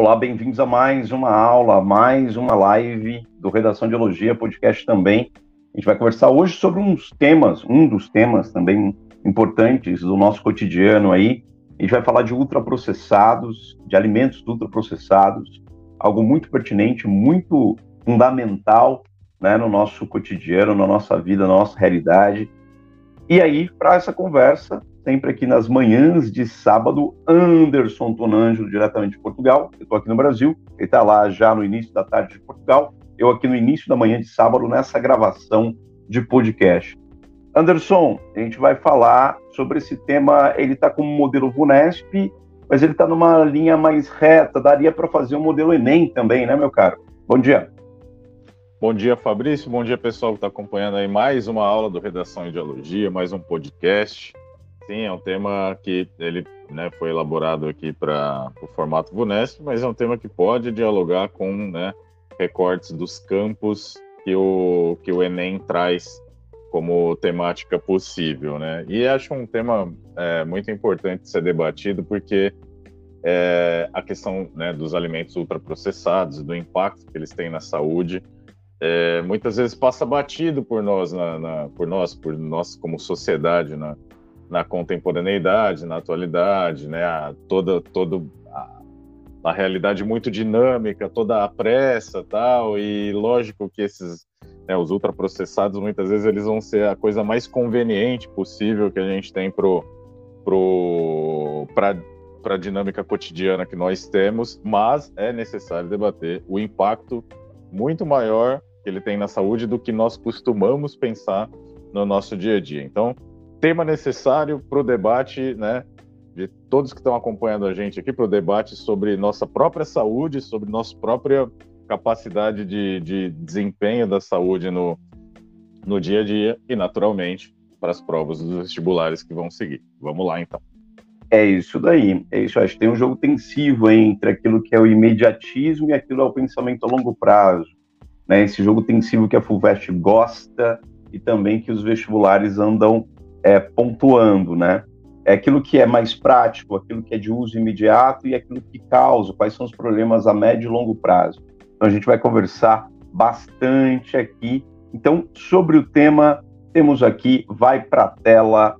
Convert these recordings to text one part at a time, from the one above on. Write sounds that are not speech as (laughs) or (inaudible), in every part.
Olá, bem-vindos a mais uma aula, mais uma live do Redação de Elogia, podcast também. A gente vai conversar hoje sobre uns temas, um dos temas também importantes do nosso cotidiano aí. A gente vai falar de ultraprocessados, de alimentos ultraprocessados, algo muito pertinente, muito fundamental né, no nosso cotidiano, na nossa vida, na nossa realidade. E aí, para essa conversa, sempre aqui nas manhãs de sábado, Anderson Tonangelo, diretamente de Portugal. Eu estou aqui no Brasil, ele está lá já no início da tarde de Portugal, eu aqui no início da manhã de sábado, nessa gravação de podcast. Anderson, a gente vai falar sobre esse tema, ele está como modelo VUNESP, mas ele está numa linha mais reta, daria para fazer um modelo Enem também, né, meu caro? Bom dia. Bom dia, Fabrício. Bom dia, pessoal que está acompanhando aí mais uma aula do Redação Ideologia, mais um podcast. Sim, é um tema que ele né, foi elaborado aqui para o formato VUNESP, mas é um tema que pode dialogar com né, recortes dos campos que o, que o Enem traz como temática possível, né? E acho um tema é, muito importante ser debatido porque é, a questão né, dos alimentos ultraprocessados, do impacto que eles têm na saúde, é, muitas vezes passa batido por nós, na, na, por nós, por nós como sociedade, na, na contemporaneidade, na atualidade, né? A, toda toda a, a, realidade muito dinâmica, toda a pressa, tal. E lógico que esses né, os ultraprocessados muitas vezes eles vão ser a coisa mais conveniente possível que a gente tem pro pro para a dinâmica cotidiana que nós temos, mas é necessário debater o impacto muito maior que ele tem na saúde do que nós costumamos pensar no nosso dia a dia. Então, tema necessário para o debate, né, de todos que estão acompanhando a gente aqui, para o debate sobre nossa própria saúde, sobre nossa própria capacidade de, de desempenho da saúde no, no dia a dia e, naturalmente, para as provas dos vestibulares que vão seguir. Vamos lá, então. É isso daí. É isso. Acho que tem um jogo tensivo entre aquilo que é o imediatismo e aquilo é o pensamento a longo prazo. Né? Esse jogo tensivo que a Fulvestre gosta e também que os vestibulares andam é, pontuando, né? É aquilo que é mais prático, aquilo que é de uso imediato e aquilo que causa, quais são os problemas a médio e longo prazo. Então a gente vai conversar bastante aqui. Então, sobre o tema, temos aqui, vai para a tela,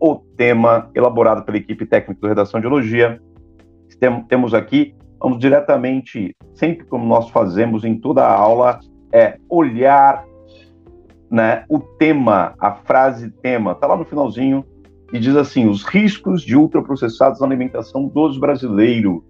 o tema elaborado pela equipe técnica do Redação de Elogia. Temos aqui, vamos diretamente, sempre como nós fazemos em toda a aula, é olhar né, o tema, a frase tema, está lá no finalzinho, e diz assim: os riscos de ultraprocessados na alimentação dos brasileiros.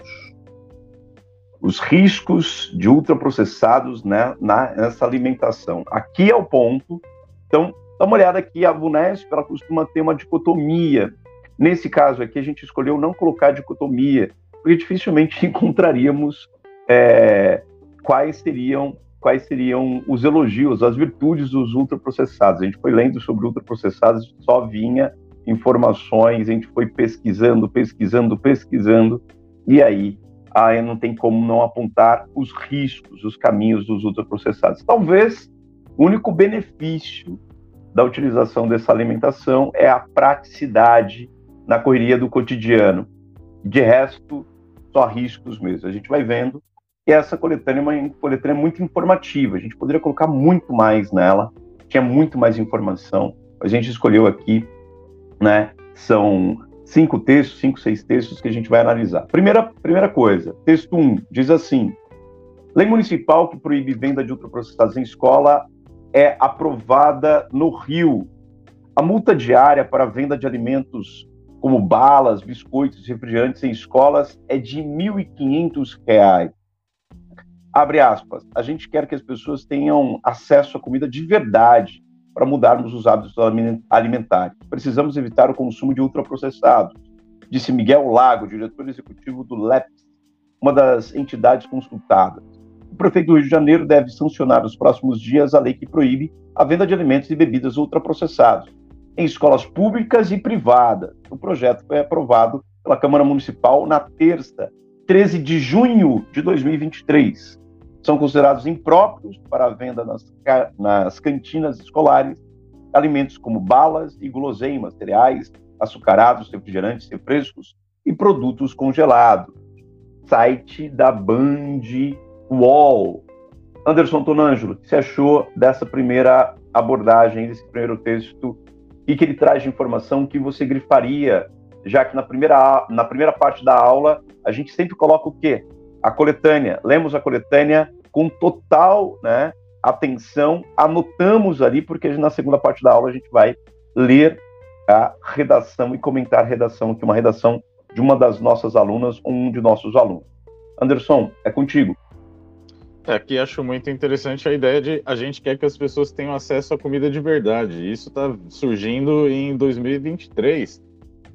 Os riscos de ultraprocessados né, na, nessa alimentação. Aqui é o ponto. Então, dá uma olhada aqui, a VUNESP ela costuma ter uma dicotomia. Nesse caso aqui, a gente escolheu não colocar dicotomia, porque dificilmente (laughs) encontraríamos é, quais seriam quais seriam os elogios, as virtudes dos ultraprocessados. A gente foi lendo sobre ultraprocessados, só vinha informações, a gente foi pesquisando, pesquisando, pesquisando, e aí aí não tem como não apontar os riscos, os caminhos dos ultraprocessados. Talvez o único benefício da utilização dessa alimentação é a praticidade na correria do cotidiano. De resto, só riscos mesmo. A gente vai vendo e essa coletânea é uma coletânea muito informativa. A gente poderia colocar muito mais nela, tinha muito mais informação. A gente escolheu aqui, né? São cinco textos, cinco, seis textos que a gente vai analisar. Primeira, primeira coisa, texto 1 um, diz assim: Lei municipal que proíbe venda de ultraprocessados em escola é aprovada no Rio. A multa diária para venda de alimentos como balas, biscoitos refrigerantes em escolas é de R$ 1.500 abre aspas, a gente quer que as pessoas tenham acesso à comida de verdade para mudarmos os hábitos alimentares. Precisamos evitar o consumo de ultraprocessados, disse Miguel Lago, diretor executivo do LEPS, uma das entidades consultadas. O prefeito do Rio de Janeiro deve sancionar nos próximos dias a lei que proíbe a venda de alimentos e bebidas ultraprocessados em escolas públicas e privadas. O projeto foi aprovado pela Câmara Municipal na terça, 13 de junho de 2023 são considerados impróprios para a venda nas, nas cantinas escolares alimentos como balas e guloseimas, cereais, açucarados, refrigerantes, refrescos e produtos congelados. site da Band UOL. Anderson Tonângelo, o que você achou dessa primeira abordagem, desse primeiro texto? E que ele traz de informação que você grifaria, já que na primeira, na primeira parte da aula a gente sempre coloca o quê? A coletânea. Lemos a coletânea com total né, atenção, anotamos ali, porque na segunda parte da aula a gente vai ler a redação e comentar a redação, que é uma redação de uma das nossas alunas ou um de nossos alunos. Anderson, é contigo. É, aqui acho muito interessante a ideia de a gente quer que as pessoas tenham acesso à comida de verdade. Isso está surgindo em 2023.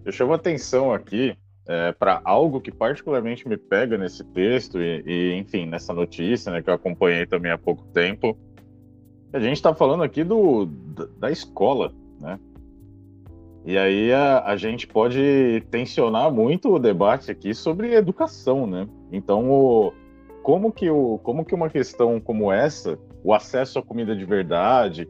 Eu chamo atenção aqui é, para algo que particularmente me pega nesse texto e, e, enfim, nessa notícia, né, que eu acompanhei também há pouco tempo. A gente está falando aqui do, da escola, né? E aí a, a, gente pode tensionar muito o debate aqui sobre educação, né? Então, o, como, que o, como que uma questão como essa, o acesso à comida de verdade,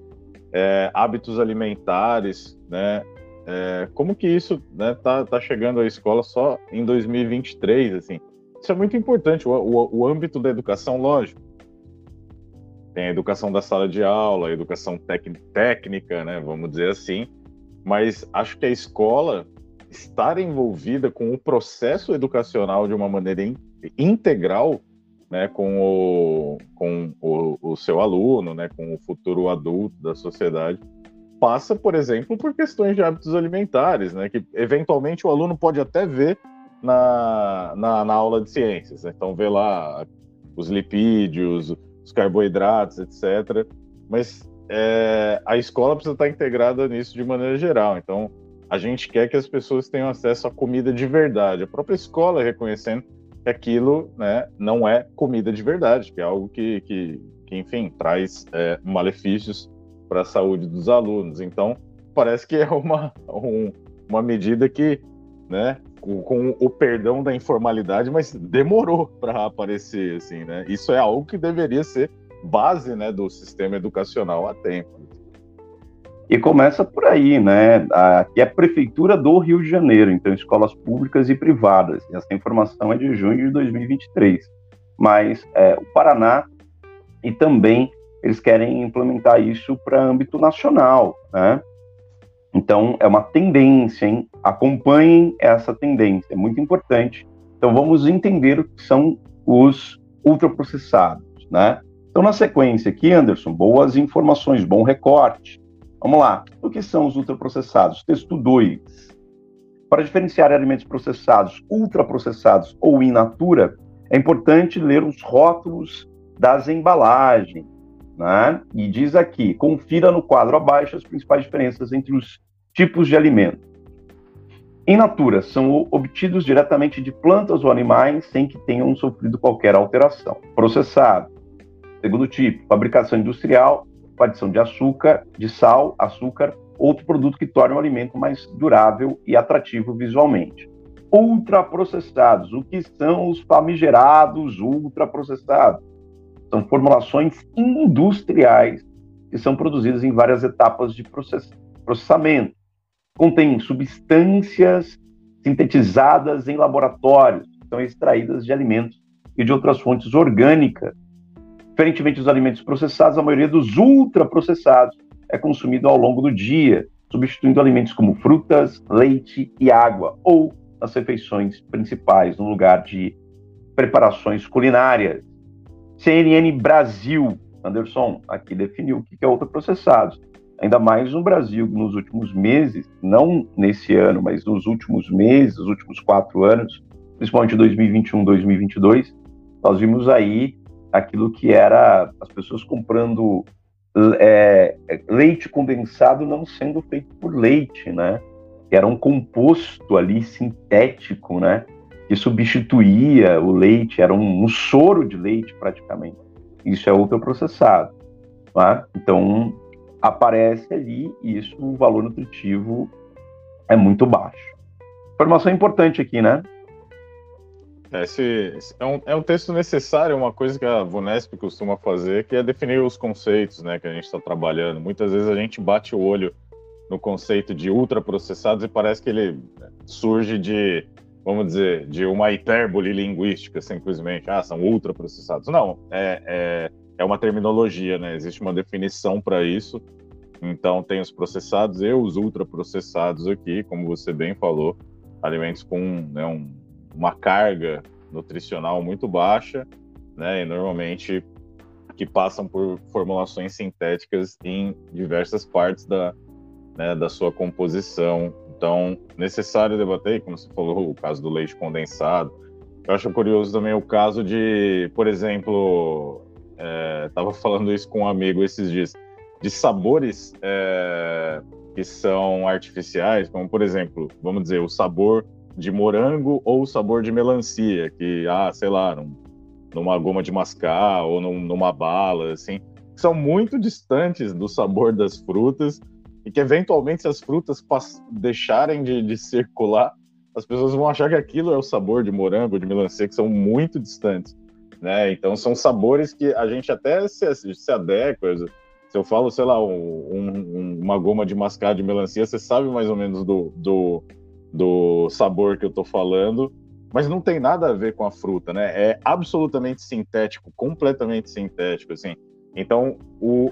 é, hábitos alimentares, né? É, como que isso né, tá, tá chegando à escola só em 2023, assim? Isso é muito importante, o, o, o âmbito da educação, lógico. Tem a educação da sala de aula, a educação técnica, né, vamos dizer assim, mas acho que a escola estar envolvida com o processo educacional de uma maneira in, integral, né, com, o, com o, o, seu aluno, né, com o futuro adulto da sociedade, passa, por exemplo, por questões de hábitos alimentares, né, que eventualmente o aluno pode até ver na, na, na aula de ciências. Né? Então, vê lá os lipídios, os carboidratos, etc. Mas é, a escola precisa estar integrada nisso de maneira geral. Então, a gente quer que as pessoas tenham acesso à comida de verdade. A própria escola reconhecendo que aquilo né, não é comida de verdade, que é algo que, que, que enfim, traz é, malefícios para a saúde dos alunos. Então, parece que é uma, um, uma medida que, né, com, com, o perdão da informalidade, mas demorou para aparecer, assim, né? Isso é algo que deveria ser base né, do sistema educacional há tempo. E começa por aí, né? Aqui é a Prefeitura do Rio de Janeiro, então escolas públicas e privadas. Essa informação é de junho de 2023. Mas é, o Paraná e também eles querem implementar isso para âmbito nacional, né? Então é uma tendência, hein? Acompanhem essa tendência, é muito importante. Então vamos entender o que são os ultraprocessados, né? Então, na sequência aqui, Anderson, boas informações, bom recorte. Vamos lá. O que são os ultraprocessados? Texto 2. Para diferenciar alimentos processados, ultraprocessados ou in natura, é importante ler os rótulos das embalagens. Né? E diz aqui: confira no quadro abaixo as principais diferenças entre os tipos de alimento. In natura são obtidos diretamente de plantas ou animais sem que tenham sofrido qualquer alteração. Processado Segundo tipo, fabricação industrial, adição de açúcar, de sal, açúcar, outro produto que torna o alimento mais durável e atrativo visualmente. Ultraprocessados. O que são os famigerados ultraprocessados? São formulações industriais que são produzidas em várias etapas de processamento. Contêm substâncias sintetizadas em laboratórios, que são extraídas de alimentos e de outras fontes orgânicas Diferentemente dos alimentos processados, a maioria dos ultraprocessados é consumido ao longo do dia, substituindo alimentos como frutas, leite e água, ou nas refeições principais, no lugar de preparações culinárias. CNN Brasil, Anderson, aqui definiu o que é ultraprocessados. Ainda mais no Brasil, nos últimos meses, não nesse ano, mas nos últimos meses, os últimos quatro anos, principalmente 2021, 2022, nós vimos aí aquilo que era as pessoas comprando é, leite condensado não sendo feito por leite, né? Era um composto ali sintético, né? Que substituía o leite, era um, um soro de leite praticamente. Isso é ultraprocessado. Tá? Então, aparece ali e isso, o valor nutritivo é muito baixo. Informação importante aqui, né? Esse, esse é, um, é um texto necessário, uma coisa que a Vunesp costuma fazer, que é definir os conceitos né, que a gente está trabalhando. Muitas vezes a gente bate o olho no conceito de ultraprocessados e parece que ele surge de vamos dizer, de uma hipérbole linguística, simplesmente, ah, são ultraprocessados. Não, é, é, é uma terminologia, né? Existe uma definição para isso. Então, tem os processados e os ultraprocessados aqui, como você bem falou, alimentos com né, um, uma carga nutricional muito baixa, né? E normalmente que passam por formulações sintéticas em diversas partes da, né, da sua composição. Então, necessário debater, como você falou, o caso do leite condensado. Eu acho curioso também o caso de, por exemplo, estava é, falando isso com um amigo esses dias, de sabores é, que são artificiais, como por exemplo, vamos dizer, o sabor de morango ou o sabor de melancia, que, ah, sei lá, num, numa goma de mascar ou num, numa bala, assim, são muito distantes do sabor das frutas e que eventualmente se as frutas deixarem de, de, circular, as pessoas vão achar que aquilo é o sabor de morango, de melancia, que são muito distantes, né? Então são sabores que a gente até se, se adequa. Se eu falo, sei lá, um, um, uma goma de mascar de melancia, você sabe mais ou menos do, do, do sabor que eu tô falando, mas não tem nada a ver com a fruta, né? É absolutamente sintético, completamente sintético, assim. Então, o,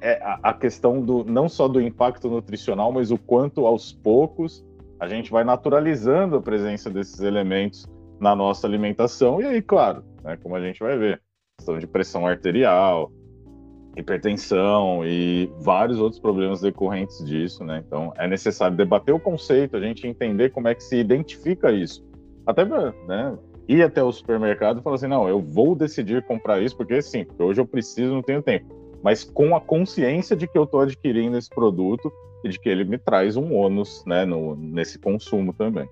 é a, questão do não só do impacto nutricional, mas o quanto aos poucos a gente vai naturalizando a presença desses elementos na nossa alimentação. E aí, claro, né, como a gente vai ver, questão de pressão arterial, hipertensão e vários outros problemas decorrentes disso, né? Então é necessário debater o conceito, a gente entender como é que se identifica isso. Até né, ir até o supermercado e falar assim, não, eu vou decidir comprar isso porque sim, porque hoje eu preciso, não tenho tempo. Mas com a consciência de que eu estou adquirindo esse produto e de que ele me traz um ônus né, no, nesse consumo também.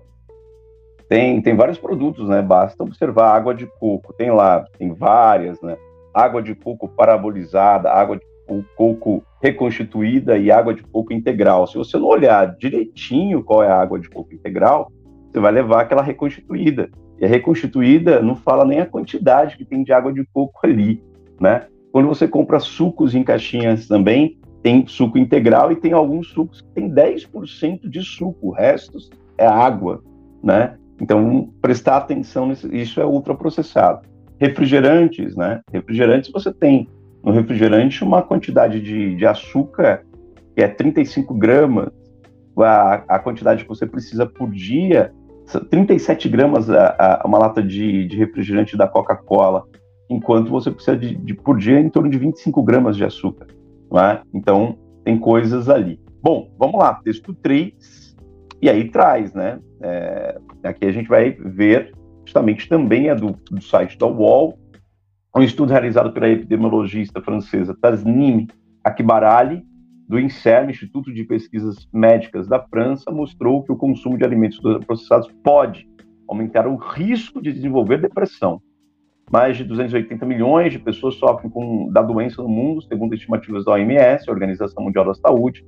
Tem, tem vários produtos, né? Basta observar água de coco, tem lá, tem várias, né? água de coco parabolizada, água de coco reconstituída e água de coco integral. Se você não olhar direitinho qual é a água de coco integral, você vai levar aquela reconstituída. E a reconstituída não fala nem a quantidade que tem de água de coco ali, né? Quando você compra sucos em caixinhas também, tem suco integral e tem alguns sucos que tem 10% de suco, o resto é água, né? Então, prestar atenção nisso, isso é ultraprocessado refrigerantes, né? Refrigerantes você tem no refrigerante uma quantidade de, de açúcar que é 35 gramas, a, a quantidade que você precisa por dia, 37 gramas a, a uma lata de, de refrigerante da Coca-Cola, enquanto você precisa de, de, por dia em torno de 25 gramas de açúcar. É? Então, tem coisas ali. Bom, vamos lá, texto 3, e aí traz, né? É, aqui a gente vai ver justamente também é do, do site da UOL, um estudo realizado pela epidemiologista francesa Tasnim Akbarali, do INSERM, Instituto de Pesquisas Médicas da França, mostrou que o consumo de alimentos processados pode aumentar o risco de desenvolver depressão. Mais de 280 milhões de pessoas sofrem com, da doença no mundo, segundo estimativas da OMS, a Organização Mundial da Saúde.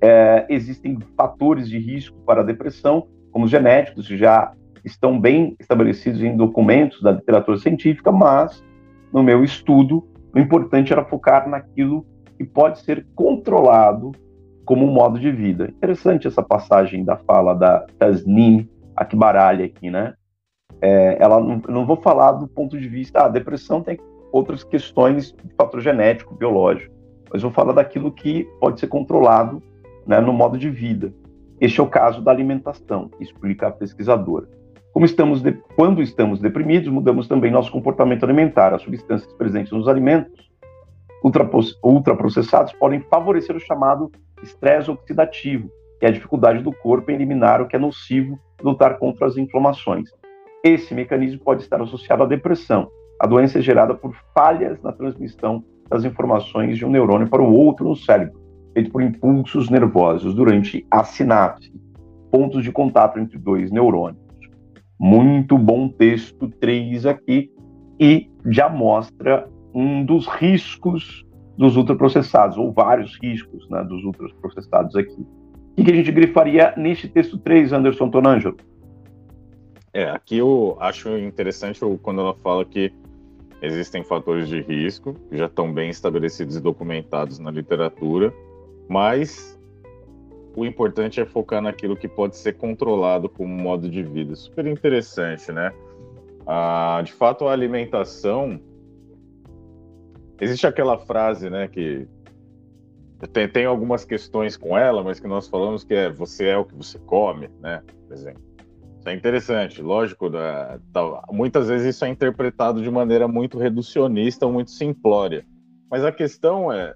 É, existem fatores de risco para a depressão, como os genéticos, já estão bem estabelecidos em documentos da literatura científica, mas no meu estudo, o importante era focar naquilo que pode ser controlado como um modo de vida. Interessante essa passagem da fala da Tasnim Akbarali aqui, né? É, ela não, não vou falar do ponto de vista, ah, a depressão tem outras questões de fator genético, biológico, mas vou falar daquilo que pode ser controlado né, no modo de vida. Este é o caso da alimentação, explica a pesquisadora. Como estamos de... Quando estamos deprimidos, mudamos também nosso comportamento alimentar. As substâncias presentes nos alimentos ultraprocessados podem favorecer o chamado estresse oxidativo, que é a dificuldade do corpo em eliminar o que é nocivo e lutar contra as inflamações. Esse mecanismo pode estar associado à depressão. A doença gerada por falhas na transmissão das informações de um neurônio para o outro no cérebro, feito por impulsos nervosos durante a sinapse, pontos de contato entre dois neurônios. Muito bom texto 3 aqui e já mostra um dos riscos dos ultraprocessados, ou vários riscos né, dos ultraprocessados aqui. O que a gente grifaria neste texto 3, Anderson Tonangelo? É, aqui eu acho interessante quando ela fala que existem fatores de risco que já estão bem estabelecidos e documentados na literatura, mas o importante é focar naquilo que pode ser controlado como modo de vida. Super interessante, né? Ah, de fato, a alimentação. Existe aquela frase, né, que tem, tem algumas questões com ela, mas que nós falamos que é você é o que você come, né? Por exemplo. É interessante, lógico. Da, da, muitas vezes isso é interpretado de maneira muito reducionista muito simplória. Mas a questão é,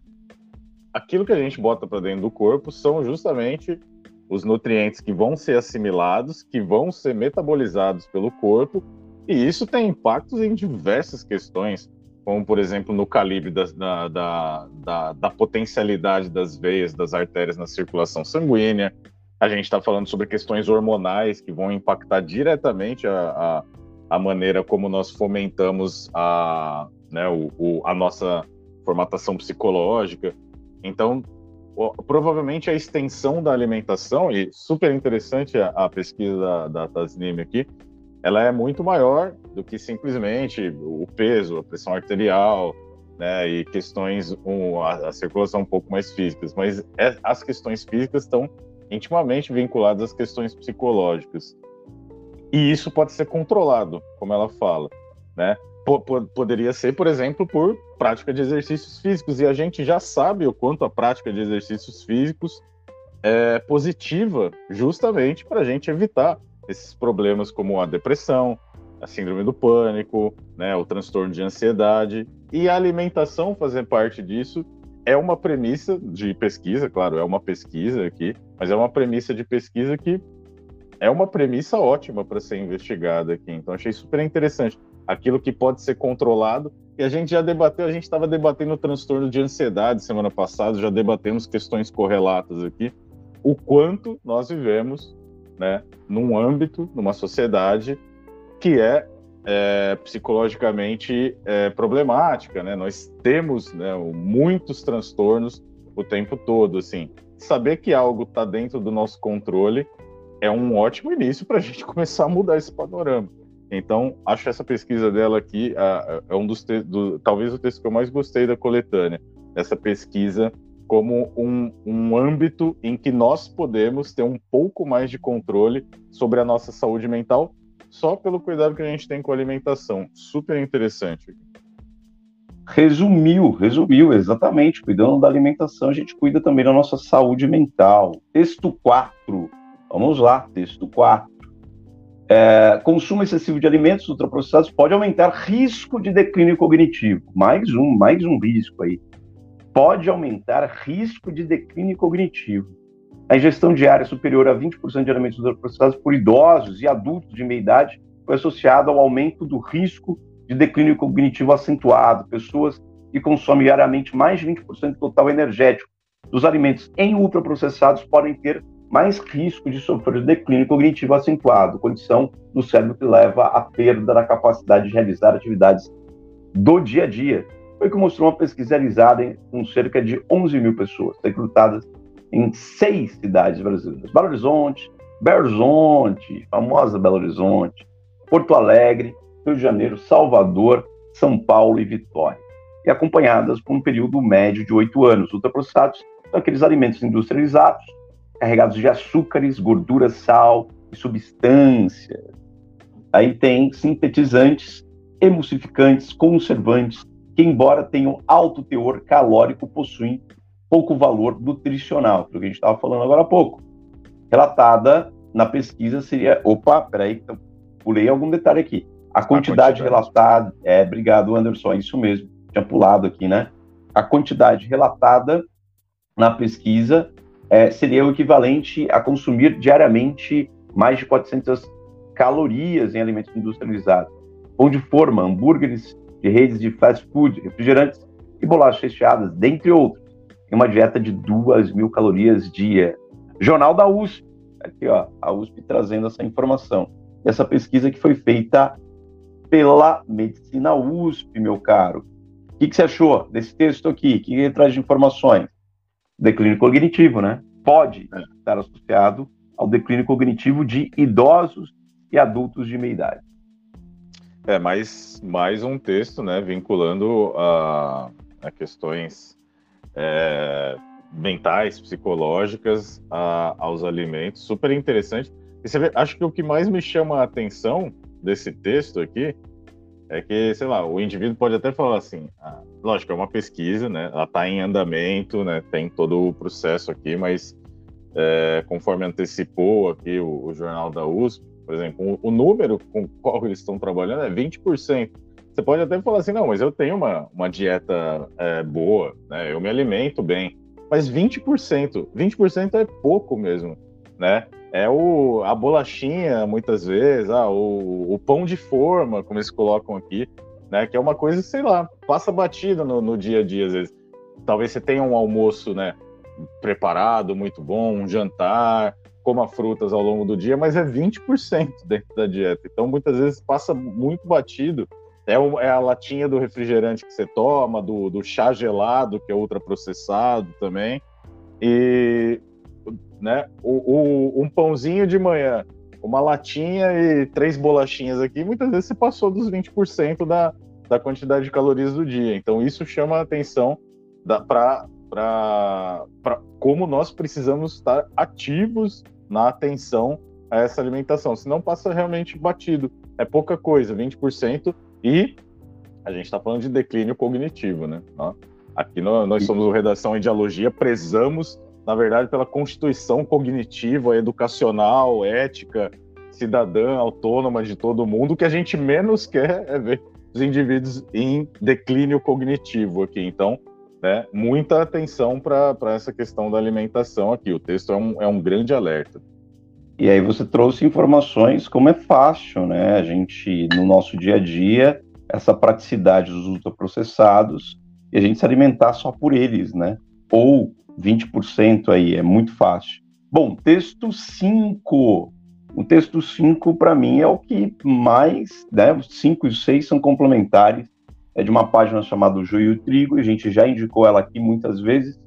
aquilo que a gente bota para dentro do corpo são justamente os nutrientes que vão ser assimilados, que vão ser metabolizados pelo corpo, e isso tem impactos em diversas questões, como por exemplo no calibre da, da, da, da potencialidade das veias, das artérias na circulação sanguínea. A gente está falando sobre questões hormonais que vão impactar diretamente a, a, a maneira como nós fomentamos a, né, o, o, a nossa formatação psicológica. Então, provavelmente a extensão da alimentação, e super interessante a, a pesquisa da, da Tasnim aqui, ela é muito maior do que simplesmente o peso, a pressão arterial, né, e questões, um, a, a, circulação um pouco mais físicas, mas é, as questões físicas estão intimamente vinculadas às questões psicológicas. E isso pode ser controlado, como ela fala, né? poderia ser, por exemplo, por prática de exercícios físicos. E a gente já sabe o quanto a prática de exercícios físicos é positiva, justamente para a gente evitar esses problemas como a depressão, a síndrome do pânico, né, o transtorno de ansiedade. E a alimentação fazer parte disso é uma premissa de pesquisa, claro, é uma pesquisa aqui, mas é uma premissa de pesquisa que é uma premissa ótima para ser investigada aqui. Então, achei super interessante aquilo que pode ser controlado. E a gente já debateu, a gente estava debatendo o transtorno de ansiedade semana passada, já debatemos questões correlatas aqui, o quanto nós vivemos, né, num âmbito, numa sociedade que é, é psicologicamente é, problemática, né? Nós temos né, muitos transtornos o tempo todo, assim. Saber que algo está dentro do nosso controle é um ótimo início para a gente (laughs) começar a mudar esse panorama. Então, acho essa pesquisa dela aqui é um dos do, talvez o texto que eu mais gostei da coletânea. Essa pesquisa como um, um âmbito em que nós podemos ter um pouco mais de controle sobre a nossa saúde mental só pelo cuidado que a gente tem com a alimentação. Super interessante. Resumiu, resumiu, exatamente. Cuidando da alimentação, a gente cuida também da nossa saúde mental. Texto 4. Vamos lá, texto 4. É, consumo excessivo de alimentos ultraprocessados pode aumentar risco de declínio cognitivo. Mais um, mais um risco aí. Pode aumentar risco de declínio cognitivo. A ingestão diária superior a 20% de alimentos ultraprocessados por idosos e adultos de meia idade foi associada ao aumento do risco de declínio cognitivo acentuado. Pessoas que consomem diariamente mais de 20% do total energético dos alimentos em ultraprocessados podem ter mais risco de sofrer declínio cognitivo acentuado, condição do cérebro que leva à perda da capacidade de realizar atividades do dia a dia. Foi o que mostrou uma pesquisa realizada com cerca de 11 mil pessoas, recrutadas em seis cidades brasileiras: Belo Horizonte, Belo Horizonte, famosa Belo Horizonte, Porto Alegre, Rio de Janeiro, Salvador, São Paulo e Vitória. E acompanhadas por um período médio de oito anos. Ultraprocessados são aqueles alimentos industrializados carregados de açúcares, gordura, sal e substâncias. Aí tem sintetizantes, emulsificantes, conservantes, que, embora tenham alto teor calórico, possuem pouco valor nutricional, que a gente estava falando agora há pouco. Relatada na pesquisa seria. Opa, peraí, pulei algum detalhe aqui. A quantidade, a quantidade. relatada. É, obrigado, Anderson, é isso mesmo. Tinha pulado aqui, né? A quantidade relatada na pesquisa é, seria o equivalente a consumir diariamente mais de 400 calorias em alimentos industrializados, pão de forma, hambúrgueres de redes de fast food, refrigerantes e bolachas recheadas, dentre outros, em uma dieta de 2 mil calorias dia. Jornal da USP, aqui ó, a USP trazendo essa informação. Essa pesquisa que foi feita pela Medicina USP, meu caro. O que, que você achou desse texto aqui? O que ele traz de informações? declínio cognitivo, né? Pode é. estar associado ao declínio cognitivo de idosos e adultos de meia idade. É, mais, mais um texto, né, vinculando a, a questões é, mentais, psicológicas a, aos alimentos. Super interessante. E você vê, acho que o que mais me chama a atenção desse texto aqui é que, sei lá, o indivíduo pode até falar assim, ah, lógico, é uma pesquisa, né? Ela está em andamento, né? Tem todo o processo aqui, mas é, conforme antecipou aqui o, o, jornal da USP, por exemplo, o, o número com qual eles estão trabalhando é 20%. Você pode até falar assim, não, mas eu tenho uma, uma dieta é, boa, né? Eu me alimento bem. Mas 20%, 20% é pouco mesmo, né? É o, a bolachinha, muitas vezes, ah, o, o pão de forma, como eles colocam aqui, né? Que é uma coisa, sei lá, passa batida no, no dia a dia, às vezes. Talvez você tenha um almoço, né? Preparado, muito bom, um jantar, coma frutas ao longo do dia, mas é 20% (laughs) dentro da dieta. Então, muitas vezes passa muito batido. É, o, é a latinha do refrigerante que você toma, do, do chá gelado, que é ultraprocessado também. E né, o, o, um pãozinho de manhã, uma latinha e três bolachinhas aqui, muitas vezes você passou dos 20% da, da quantidade de calorias do dia. Então, isso chama a atenção para como nós precisamos estar ativos na atenção a essa alimentação, senão passa realmente batido. É pouca coisa, 20%, e a gente está falando de declínio cognitivo, né? Aqui nós somos o Redação em Dialogia, prezamos, na verdade, pela constituição cognitiva, educacional, ética, cidadã, autônoma de todo mundo. O que a gente menos quer é ver os indivíduos em declínio cognitivo aqui. Então, né, muita atenção para essa questão da alimentação aqui. O texto é um, é um grande alerta. E aí você trouxe informações como é fácil, né? A gente, no nosso dia a dia, essa praticidade dos ultraprocessados e a gente se alimentar só por eles, né? Ou 20% aí, é muito fácil. Bom, texto 5. O texto 5, para mim, é o que mais, né? Os 5 e 6 são complementares. É de uma página chamada Joio e Trigo, e a gente já indicou ela aqui muitas vezes,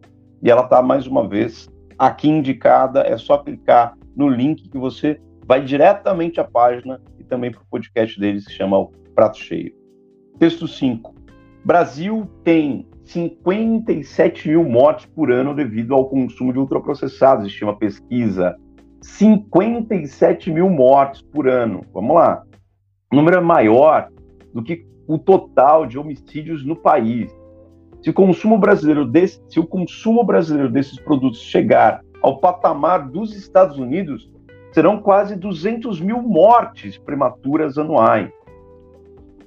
e ela está mais uma vez aqui indicada. É só clicar no link que você vai diretamente à página e também para o podcast deles que chama o Prato Cheio. Texto 5. Brasil tem 57 mil mortes por ano devido ao consumo de ultraprocessados, estima pesquisa. 57 mil mortes por ano. Vamos lá. O número é maior do que o total de homicídios no país. Se o consumo brasileiro desse, se o consumo brasileiro desses produtos chegar ao patamar dos Estados Unidos, serão quase 200 mil mortes prematuras anuais.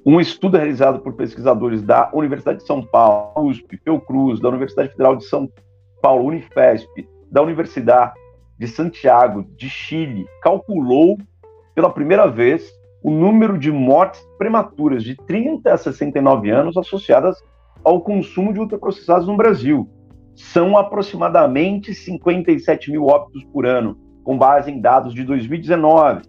Um estudo realizado por pesquisadores da Universidade de São Paulo, USP, Fiocruz, da Universidade Federal de São Paulo, Unifesp, da Universidade de Santiago, de Chile, calculou pela primeira vez o número de mortes prematuras de 30 a 69 anos associadas ao consumo de ultraprocessados no Brasil são aproximadamente 57 mil óbitos por ano, com base em dados de 2019.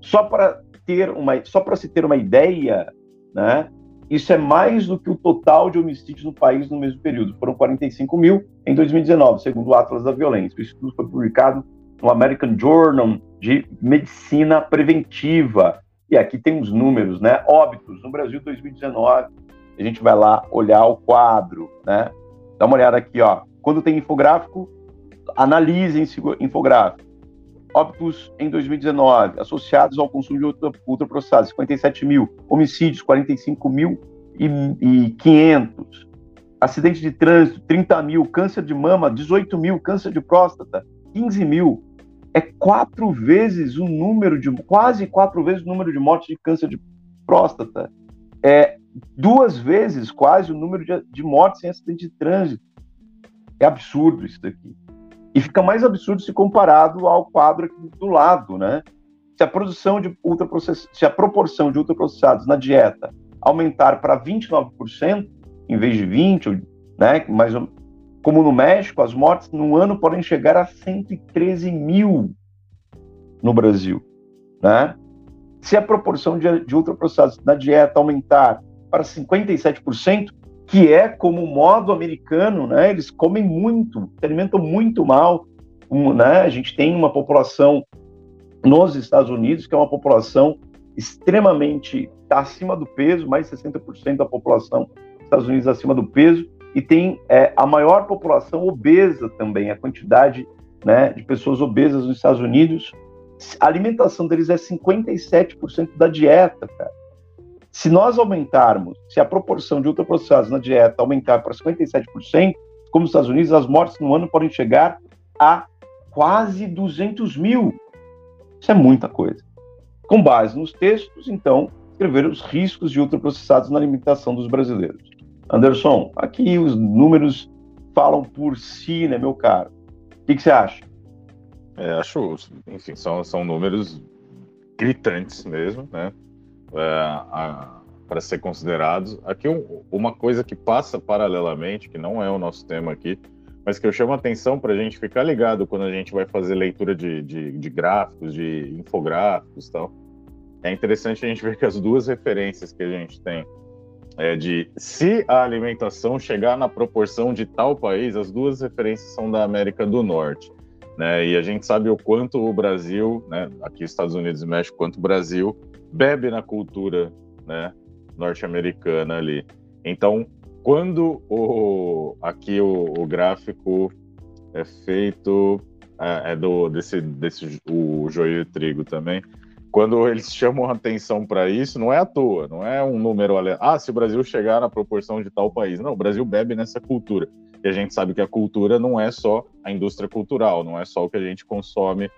Só para ter uma, só para se ter uma ideia, né? Isso é mais do que o total de homicídios no país no mesmo período. Foram 45 mil em 2019, segundo o Atlas da Violência. O estudo foi publicado no American Journal de Medicina Preventiva. E aqui tem os números, né? Óbitos no Brasil 2019. A gente vai lá olhar o quadro, né? Dá uma olhada aqui, ó. Quando tem infográfico, analise esse infográfico. Óbitos em 2019, associados ao consumo de ultra, ultraprocessados, 57 mil. Homicídios, 45 mil e 500. Acidente de trânsito, 30 mil. Câncer de mama, 18 mil. Câncer de próstata, 15 mil. É quatro vezes o número de, quase quatro vezes o número de mortes de câncer de próstata. É duas vezes quase o número de, de mortes em acidente de trânsito. É absurdo isso daqui. E fica mais absurdo se comparado ao quadro do lado, né? Se a produção de ultraprocessados, se a proporção de ultraprocessados na dieta aumentar para 29% em vez de 20, né? Mas como no México, as mortes no ano podem chegar a 113 mil no Brasil, né? Se a proporção de, de ultraprocessados na dieta aumentar para 57%, que é como o modo americano, né? Eles comem muito, alimentam muito mal. Um, né? A gente tem uma população nos Estados Unidos que é uma população extremamente tá acima do peso, mais de 60% da população dos Estados Unidos acima do peso, e tem é, a maior população obesa também, a quantidade né, de pessoas obesas nos Estados Unidos. A alimentação deles é 57% da dieta, cara. Se nós aumentarmos, se a proporção de ultraprocessados na dieta aumentar para 57%, como nos Estados Unidos, as mortes no ano podem chegar a quase 200 mil. Isso é muita coisa. Com base nos textos, então, escrever os riscos de ultraprocessados na alimentação dos brasileiros. Anderson, aqui os números falam por si, né, meu caro? O que, que você acha? É, acho, enfim, são, são números gritantes mesmo, né? É, para ser considerados. Aqui um, uma coisa que passa paralelamente, que não é o nosso tema aqui, mas que eu chamo a atenção para a gente ficar ligado quando a gente vai fazer leitura de, de, de gráficos, de infográficos e tal. É interessante a gente ver que as duas referências que a gente tem é de se a alimentação chegar na proporção de tal país, as duas referências são da América do Norte. Né? E a gente sabe o quanto o Brasil, né, aqui Estados Unidos e México, quanto o Brasil bebe na cultura né, norte-americana ali. Então, quando o, aqui o, o gráfico é feito é, é, do desse, desse o joio e trigo também. Quando eles chamam atenção para isso, não é à toa, não é um número ali. Ah, se o Brasil chegar na proporção de tal país. Não, o Brasil bebe nessa cultura. E a gente sabe que a cultura não é só a indústria cultural, não é só o que a gente consome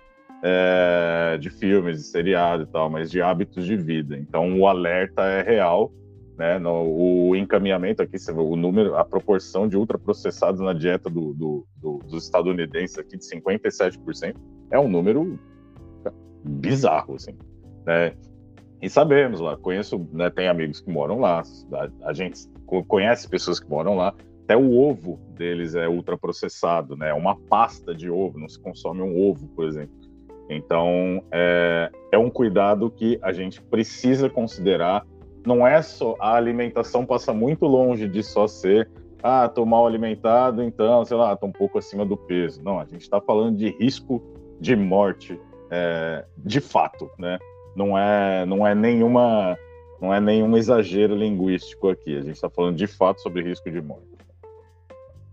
é, de filmes, de seriado e tal, mas de hábitos de vida. Então o alerta é real né? No, o encaminhamento aqui, o número, a proporção de ultraprocessados na dieta do, do, do, dos estadunidenses aqui de 57% é um número bizarro, assim, né? E sabemos lá, conheço, né, tem amigos que moram lá, a, a gente conhece pessoas que moram lá, até o ovo deles é ultraprocessado, né? Uma pasta de ovo, não se consome um ovo, por exemplo. Então, é, é um cuidado que a gente precisa considerar não é só a alimentação passa muito longe de só ser ah, tô mal alimentado, então, sei lá, tô um pouco acima do peso. Não, a gente está falando de risco de morte, é, de fato, né? Não é, não é nenhuma, não é nenhum exagero linguístico aqui. A gente está falando de fato sobre risco de morte.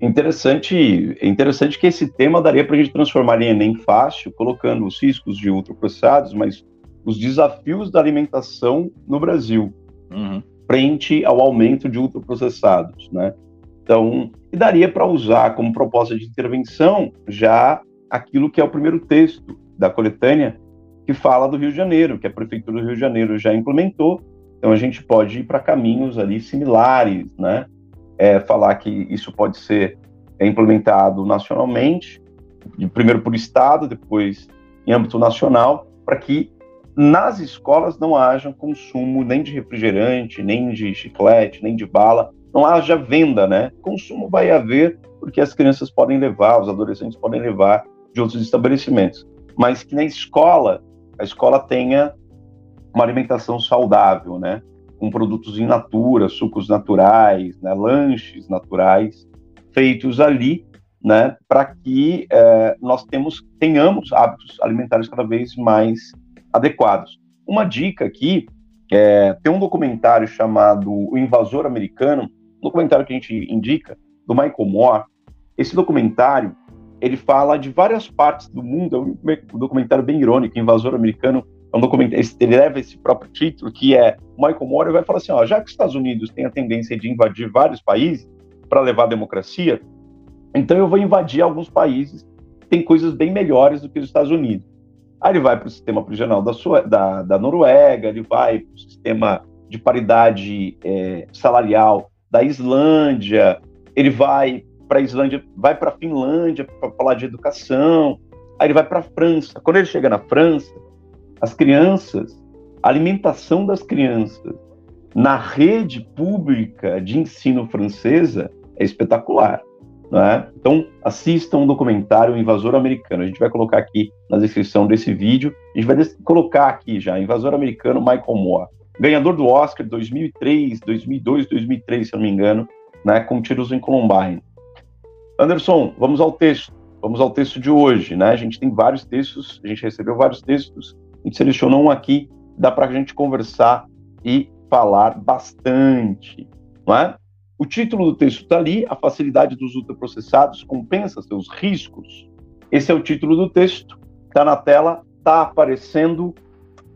Interessante, interessante que esse tema daria para a gente transformar em Enem fácil, colocando os riscos de ultraprocessados, mas os desafios da alimentação no Brasil uhum. frente ao aumento de ultraprocessados, né? Então, e daria para usar como proposta de intervenção já aquilo que é o primeiro texto da coletânea que fala do Rio de Janeiro, que a prefeitura do Rio de Janeiro já implementou. Então a gente pode ir para caminhos ali similares, né? É, falar que isso pode ser implementado nacionalmente, primeiro por estado, depois em âmbito nacional, para que nas escolas não haja consumo nem de refrigerante, nem de chiclete, nem de bala, não haja venda, né? Consumo vai haver porque as crianças podem levar, os adolescentes podem levar de outros estabelecimentos, mas que na escola a escola tenha uma alimentação saudável, né? Com produtos in natura, sucos naturais, né? lanches naturais feitos ali, né? Para que eh, nós temos, tenhamos hábitos alimentares cada vez mais adequados. Uma dica aqui é, tem um documentário chamado O Invasor Americano, um documentário que a gente indica, do Michael Moore. Esse documentário, ele fala de várias partes do mundo, é um documentário bem irônico, Invasor Americano, um ele leva esse próprio título, que é Michael Moore vai falar assim, ó, já que os Estados Unidos têm a tendência de invadir vários países para levar a democracia, então eu vou invadir alguns países que têm coisas bem melhores do que os Estados Unidos. Aí ele vai para o sistema prisional da, da, da, Noruega, ele vai para o sistema de paridade é, salarial da Islândia, ele vai para a Islândia, vai para a Finlândia para falar de educação, aí ele vai para a França. Quando ele chega na França, as crianças, a alimentação das crianças na rede pública de ensino francesa é espetacular. Né? Então, assistam um documentário Invasor Americano. A gente vai colocar aqui na descrição desse vídeo. A gente vai colocar aqui já, Invasor Americano, Michael Moore. Ganhador do Oscar 2003, 2002, 2003, se eu não me engano, né, com Tiros em Columbine. Anderson, vamos ao texto. Vamos ao texto de hoje, né? A gente tem vários textos, a gente recebeu vários textos, a gente selecionou um aqui, dá para a gente conversar e falar bastante, não é? O título do texto está ali, a facilidade dos ultraprocessados compensa seus riscos. Esse é o título do texto, está na tela, está aparecendo.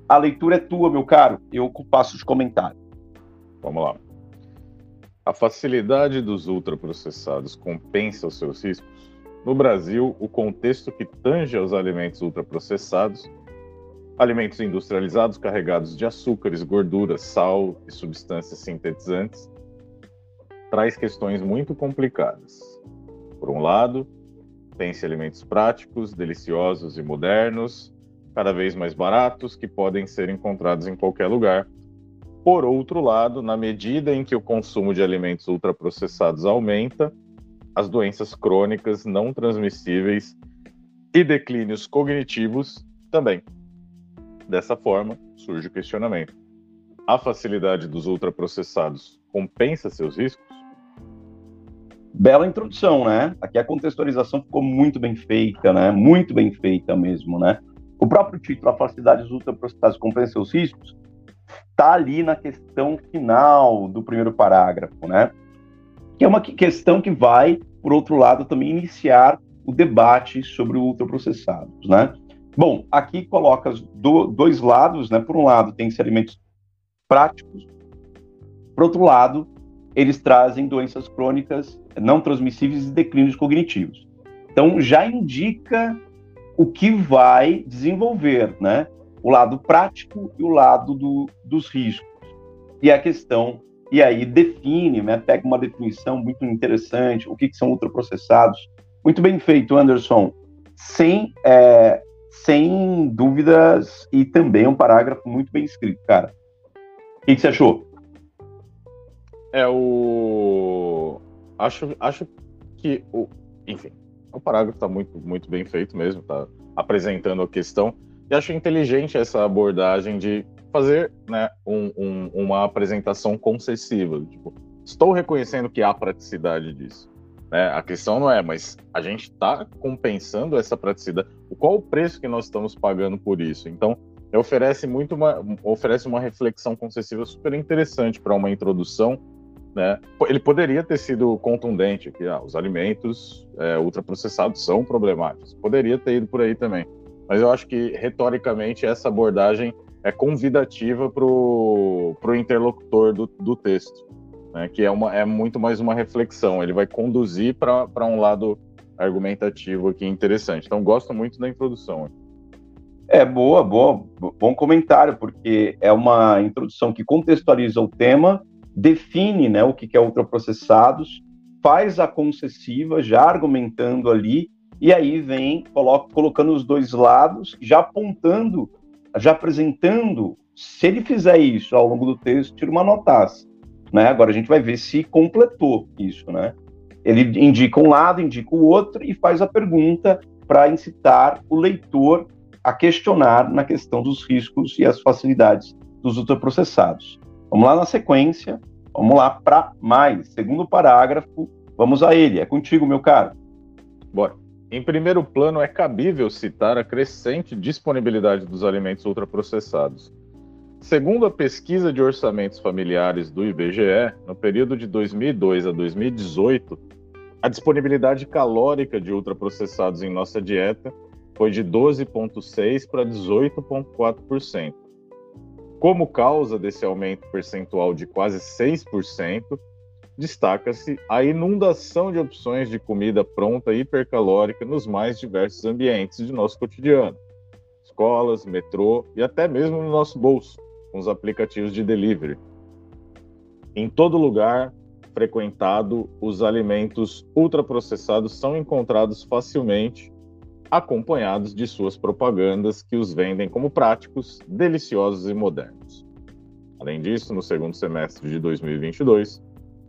A leitura é tua, meu caro. Eu passo os comentários. Vamos lá. A facilidade dos ultraprocessados compensa os seus riscos? No Brasil, o contexto que tange aos alimentos ultraprocessados, alimentos industrializados carregados de açúcares, gorduras, sal e substâncias sintetizantes, traz questões muito complicadas. Por um lado, tem-se alimentos práticos, deliciosos e modernos, cada vez mais baratos, que podem ser encontrados em qualquer lugar. Por outro lado, na medida em que o consumo de alimentos ultraprocessados aumenta, as doenças crônicas não transmissíveis e declínios cognitivos também. Dessa forma, surge o questionamento: a facilidade dos ultraprocessados compensa seus riscos? bela introdução, né? Aqui a contextualização ficou muito bem feita, né? Muito bem feita mesmo, né? O próprio título, a facilidade dos ultraprocessados compensa seus riscos, está ali na questão final do primeiro parágrafo, né? Que é uma questão que vai, por outro lado, também iniciar o debate sobre o ultraprocessados, né? Bom, aqui coloca do, dois lados, né? Por um lado, tem esses alimentos práticos, por outro lado, eles trazem doenças crônicas não transmissíveis e declínios cognitivos. Então, já indica o que vai desenvolver, né? O lado prático e o lado do, dos riscos. E a questão, e aí define, né? Pega uma definição muito interessante, o que, que são ultraprocessados. Muito bem feito, Anderson. Sem, é, sem dúvidas, e também um parágrafo muito bem escrito, cara. O que, que você achou? É o. Acho, acho que o. Enfim, o parágrafo está muito, muito bem feito mesmo, tá apresentando a questão. E acho inteligente essa abordagem de fazer né, um, um, uma apresentação concessiva. Tipo, estou reconhecendo que há praticidade disso. Né? A questão não é, mas a gente está compensando essa praticidade. Qual o preço que nós estamos pagando por isso? Então, oferece muito uma, oferece uma reflexão concessiva super interessante para uma introdução né? Ele poderia ter sido contundente, que ah, os alimentos é, ultraprocessados são problemáticos. Poderia ter ido por aí também. Mas eu acho que, retoricamente, essa abordagem é convidativa para o interlocutor do, do texto, né? que é, uma, é muito mais uma reflexão. Ele vai conduzir para um lado argumentativo aqui interessante. Então, gosto muito da introdução. É boa, boa, bom comentário, porque é uma introdução que contextualiza o tema define né, o que é ultraprocessados, faz a concessiva, já argumentando ali, e aí vem coloca, colocando os dois lados, já apontando, já apresentando, se ele fizer isso ao longo do texto, tira uma notaça. Né? Agora a gente vai ver se completou isso. Né? Ele indica um lado, indica o outro e faz a pergunta para incitar o leitor a questionar na questão dos riscos e as facilidades dos ultraprocessados. Vamos lá na sequência, vamos lá para mais. Segundo parágrafo, vamos a ele. É contigo, meu caro. Bora. Em primeiro plano, é cabível citar a crescente disponibilidade dos alimentos ultraprocessados. Segundo a pesquisa de orçamentos familiares do IBGE, no período de 2002 a 2018, a disponibilidade calórica de ultraprocessados em nossa dieta foi de 12,6% para 18,4%. Como causa desse aumento percentual de quase 6%, destaca-se a inundação de opções de comida pronta hipercalórica nos mais diversos ambientes de nosso cotidiano. Escolas, metrô e até mesmo no nosso bolso, com os aplicativos de delivery. Em todo lugar frequentado, os alimentos ultraprocessados são encontrados facilmente acompanhados de suas propagandas que os vendem como práticos, deliciosos e modernos. Além disso, no segundo semestre de 2022,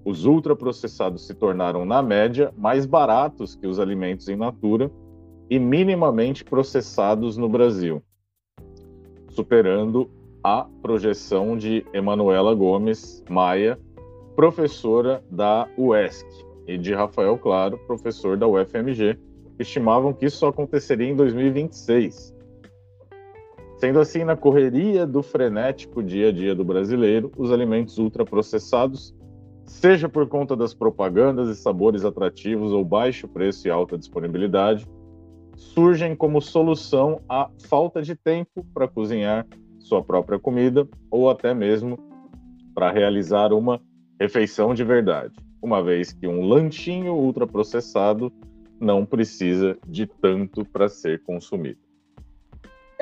os ultraprocessados se tornaram, na média, mais baratos que os alimentos em natura e minimamente processados no Brasil, superando a projeção de Emanuela Gomes Maia, professora da UESC, e de Rafael Claro, professor da UFMG, estimavam que isso só aconteceria em 2026. Sendo assim, na correria do frenético dia a dia do brasileiro, os alimentos ultraprocessados seja por conta das propagandas e sabores atrativos ou baixo preço e alta disponibilidade, surgem como solução à falta de tempo para cozinhar sua própria comida ou até mesmo para realizar uma refeição de verdade, uma vez que um lanchinho ultraprocessado não precisa de tanto para ser consumido.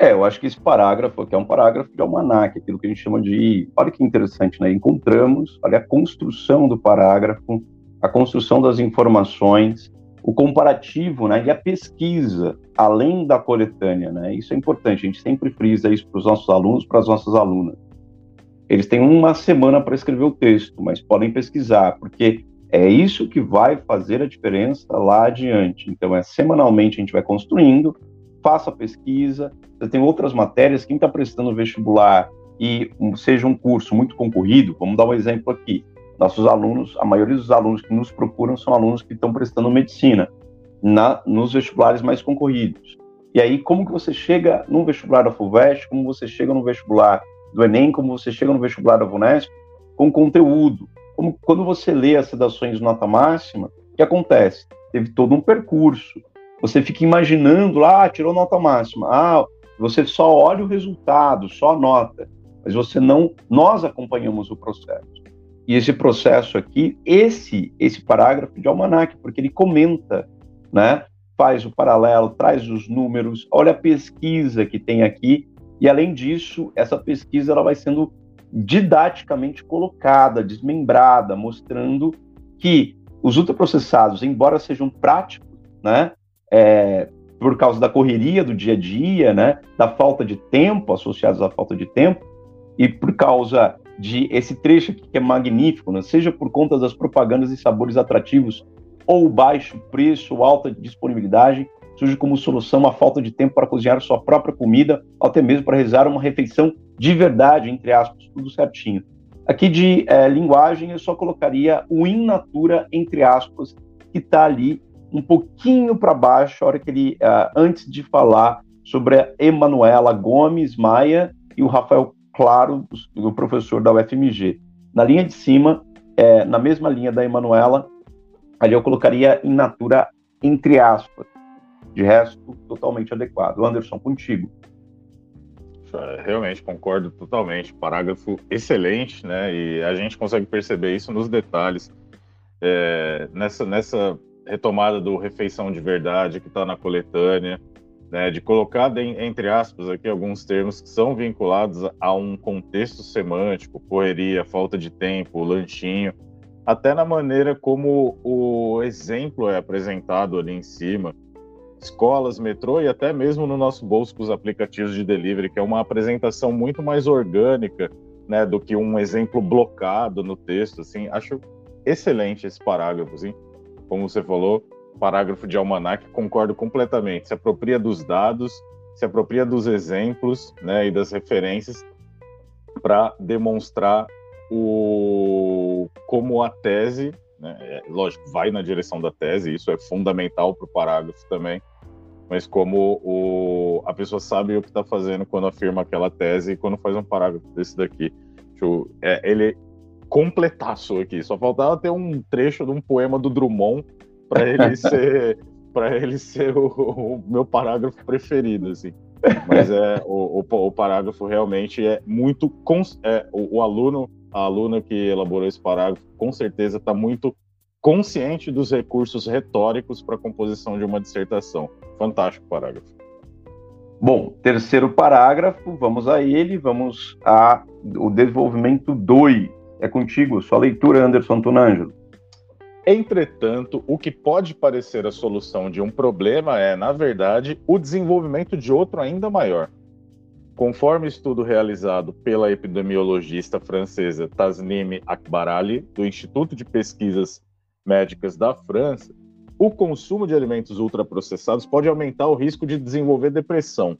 É, eu acho que esse parágrafo aqui é um parágrafo de almanac, aquilo que a gente chama de. Olha que interessante, né? Encontramos, olha a construção do parágrafo, a construção das informações, o comparativo né, e a pesquisa, além da coletânea. Né? Isso é importante, a gente sempre frisa isso para os nossos alunos, para as nossas alunas. Eles têm uma semana para escrever o texto, mas podem pesquisar, porque é isso que vai fazer a diferença lá adiante. Então, é semanalmente a gente vai construindo, faça a pesquisa. Você tem outras matérias, quem está prestando vestibular e seja um curso muito concorrido, vamos dar um exemplo aqui. Nossos alunos, a maioria dos alunos que nos procuram são alunos que estão prestando medicina na, nos vestibulares mais concorridos. E aí, como que você chega num vestibular da FUVEST, como você chega no vestibular do Enem, como você chega no vestibular da VUNESP, com conteúdo. Como, quando você lê as redações de nota máxima, o que acontece? Teve todo um percurso, você fica imaginando lá, ah, tirou nota máxima. Ah, você só olha o resultado, só nota. Mas você não, nós acompanhamos o processo. E esse processo aqui, esse esse parágrafo de almanac, porque ele comenta, né? Faz o paralelo, traz os números, olha a pesquisa que tem aqui, e além disso, essa pesquisa ela vai sendo didaticamente colocada, desmembrada, mostrando que os ultraprocessados, embora sejam práticos, né, é, por causa da correria do dia a dia, né, da falta de tempo, associados à falta de tempo, e por causa de esse trecho que é magnífico, né, seja por conta das propagandas e sabores atrativos, ou baixo preço, ou alta disponibilidade, surge como solução a falta de tempo para cozinhar sua própria comida, ou até mesmo para realizar uma refeição de verdade, entre aspas, tudo certinho. Aqui de é, linguagem eu só colocaria o in natura, entre aspas, que está ali um pouquinho para baixo, a hora que ele, uh, antes de falar sobre a Emanuela Gomes Maia e o Rafael Claro, o professor da UFMG. Na linha de cima, é, na mesma linha da Emanuela, ali eu colocaria em natura entre aspas. De resto, totalmente adequado. Anderson, contigo. Realmente concordo totalmente. Parágrafo excelente, né? E a gente consegue perceber isso nos detalhes. É, nessa, nessa retomada do refeição de verdade que está na coletânea, né, de colocar entre aspas aqui alguns termos que são vinculados a um contexto semântico, correria, falta de tempo, lanchinho, até na maneira como o exemplo é apresentado ali em cima, escolas, metrô e até mesmo no nosso bolso com os aplicativos de delivery, que é uma apresentação muito mais orgânica, né, do que um exemplo blocado no texto, assim, acho excelente esse parágrafo, assim como você falou, parágrafo de almanac, concordo completamente. Se apropria dos dados, se apropria dos exemplos né, e das referências para demonstrar o como a tese, né, é, lógico, vai na direção da tese, isso é fundamental para o parágrafo também, mas como o, a pessoa sabe o que está fazendo quando afirma aquela tese e quando faz um parágrafo desse daqui. É, ele completaço aqui. Só faltava ter um trecho de um poema do Drummond para ele ser para ele ser o, o, meu parágrafo preferido, assim. Mas é o, o, o parágrafo realmente é muito é, o, aluno, a aluna que elaborou esse parágrafo, com certeza está muito consciente dos recursos retóricos para a composição de uma dissertação. Fantástico parágrafo. Bom, terceiro parágrafo, vamos a ele, vamos a o desenvolvimento 2. É contigo, sua leitura, Anderson Tunângelo. Entretanto, o que pode parecer a solução de um problema é, na verdade, o desenvolvimento de outro ainda maior. Conforme estudo realizado pela epidemiologista francesa Tasnim Akbarali, do Instituto de Pesquisas Médicas da França, o consumo de alimentos ultraprocessados pode aumentar o risco de desenvolver depressão.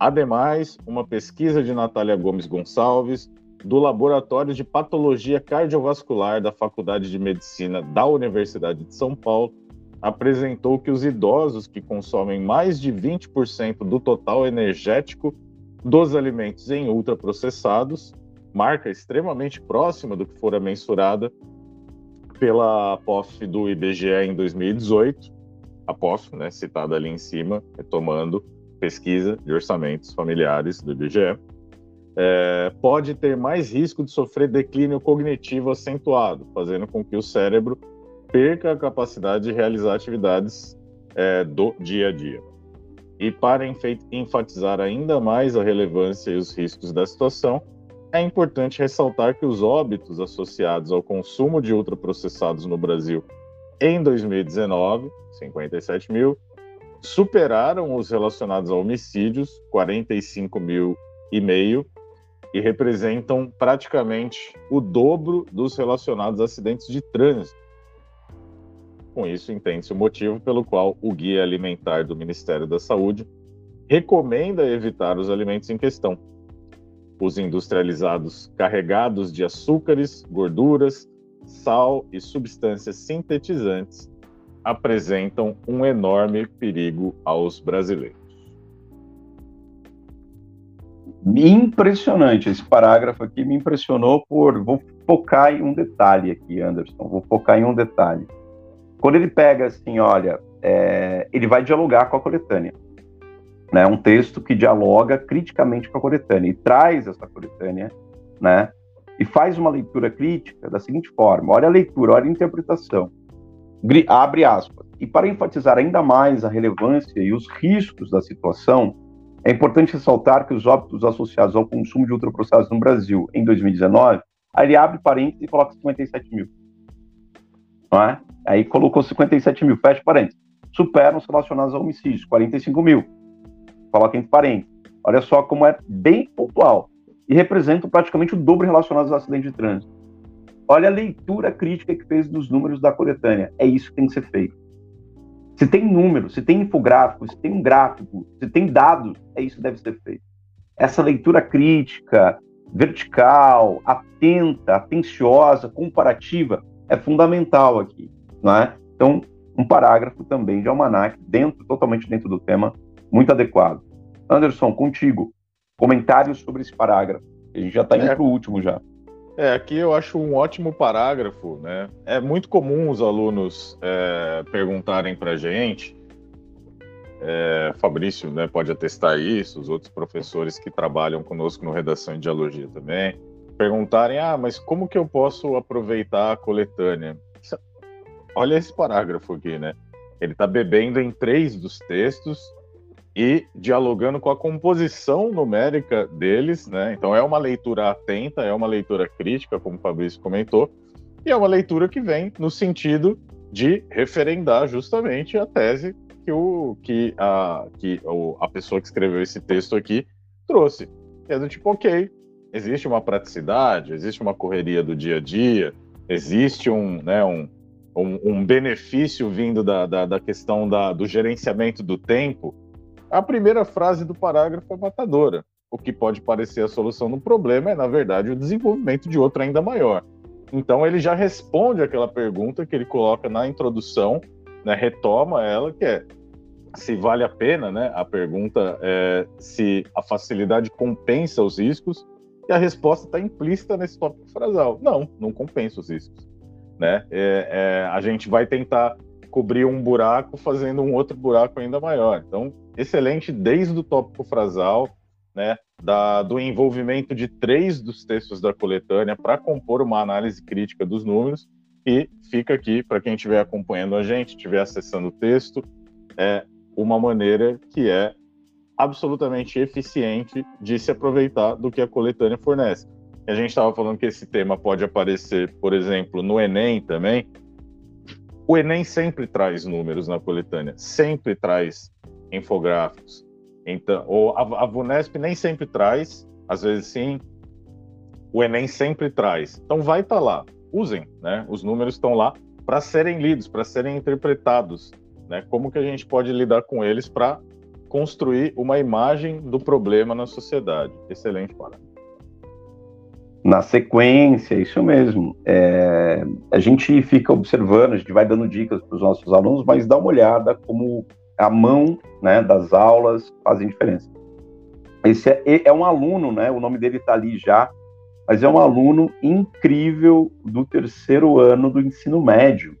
Ademais, uma pesquisa de Natália Gomes Gonçalves do Laboratório de Patologia Cardiovascular da Faculdade de Medicina da Universidade de São Paulo apresentou que os idosos que consomem mais de 20% do total energético dos alimentos em ultraprocessados, marca extremamente próxima do que fora mensurada, pela POF do IBGE em 2018, a POF, né, citada ali em cima, retomando pesquisa de orçamentos familiares do IBGE, é, pode ter mais risco de sofrer declínio cognitivo acentuado, fazendo com que o cérebro perca a capacidade de realizar atividades é, do dia a dia. E para enfatizar ainda mais a relevância e os riscos da situação, é importante ressaltar que os óbitos associados ao consumo de ultraprocessados no Brasil em 2019, 57 mil, superaram os relacionados a homicídios, 45 mil e meio, e representam praticamente o dobro dos relacionados a acidentes de trânsito. Com isso, entende-se o motivo pelo qual o Guia Alimentar do Ministério da Saúde recomenda evitar os alimentos em questão. Os industrializados carregados de açúcares, gorduras, sal e substâncias sintetizantes apresentam um enorme perigo aos brasileiros. Impressionante esse parágrafo aqui, me impressionou por. Vou focar em um detalhe aqui, Anderson. Vou focar em um detalhe. Quando ele pega assim, olha, é, ele vai dialogar com a coletânea. Né, um texto que dialoga criticamente com a coletânea e traz essa coletânea, né, e faz uma leitura crítica da seguinte forma: olha a leitura, olha a interpretação, abre aspas. E para enfatizar ainda mais a relevância e os riscos da situação, é importante ressaltar que os óbitos associados ao consumo de ultraprocessados no Brasil em 2019, aí ele abre parênteses e coloca 57 mil. Não é? Aí colocou 57 mil, fecha parênteses. Superam os relacionados a homicídios, 45 mil. Coloca entre parênteses. Olha só como é bem pontual. E representam praticamente o dobro relacionados a acidente de trânsito. Olha a leitura crítica que fez dos números da coletânea. É isso que tem que ser feito. Se tem número, se tem infográfico, se tem um gráfico, se tem dados, é isso que deve ser feito. Essa leitura crítica, vertical, atenta, atenciosa, comparativa, é fundamental aqui. Não é? Então, um parágrafo também de almanac, dentro, totalmente dentro do tema, muito adequado. Anderson, contigo, comentários sobre esse parágrafo. A gente já está indo é. para o último já. É, aqui eu acho um ótimo parágrafo, né? É muito comum os alunos é, perguntarem para gente, é, Fabrício né, pode atestar isso, os outros professores que trabalham conosco no Redação em Dialogia também, perguntarem, ah, mas como que eu posso aproveitar a coletânea? Olha esse parágrafo aqui, né? Ele está bebendo em três dos textos e dialogando com a composição numérica deles, né? Então é uma leitura atenta, é uma leitura crítica, como o Fabrício comentou, e é uma leitura que vem no sentido de referendar justamente a tese que, o, que, a, que o, a pessoa que escreveu esse texto aqui trouxe. É do tipo, ok, existe uma praticidade, existe uma correria do dia a dia, existe um, né, um, um, um benefício vindo da, da, da questão da, do gerenciamento do tempo, a primeira frase do parágrafo é matadora. O que pode parecer a solução do problema é, na verdade, o desenvolvimento de outro ainda maior. Então, ele já responde aquela pergunta que ele coloca na introdução, né, retoma ela, que é se vale a pena, né? A pergunta é se a facilidade compensa os riscos, e a resposta está implícita nesse tópico frasal. Não, não compensa os riscos. Né? É, é, a gente vai tentar cobrir um buraco fazendo um outro buraco ainda maior. Então, excelente desde o tópico frasal, né, da, do envolvimento de três dos textos da coletânea para compor uma análise crítica dos números. E fica aqui, para quem estiver acompanhando a gente, estiver acessando o texto, é uma maneira que é absolutamente eficiente de se aproveitar do que a coletânea fornece. A gente estava falando que esse tema pode aparecer, por exemplo, no Enem também, o Enem sempre traz números na coletânea, sempre traz infográficos. Então, ou a, a Vunesp nem sempre traz, às vezes sim. O Enem sempre traz. Então vai estar tá lá. Usem, né? Os números estão lá para serem lidos, para serem interpretados, né? Como que a gente pode lidar com eles para construir uma imagem do problema na sociedade? Excelente palavra na sequência, isso mesmo. É, a gente fica observando, a gente vai dando dicas para os nossos alunos, mas dá uma olhada como a mão né, das aulas fazem diferença. Esse é, é um aluno, né? O nome dele está ali já, mas é um aluno incrível do terceiro ano do ensino médio.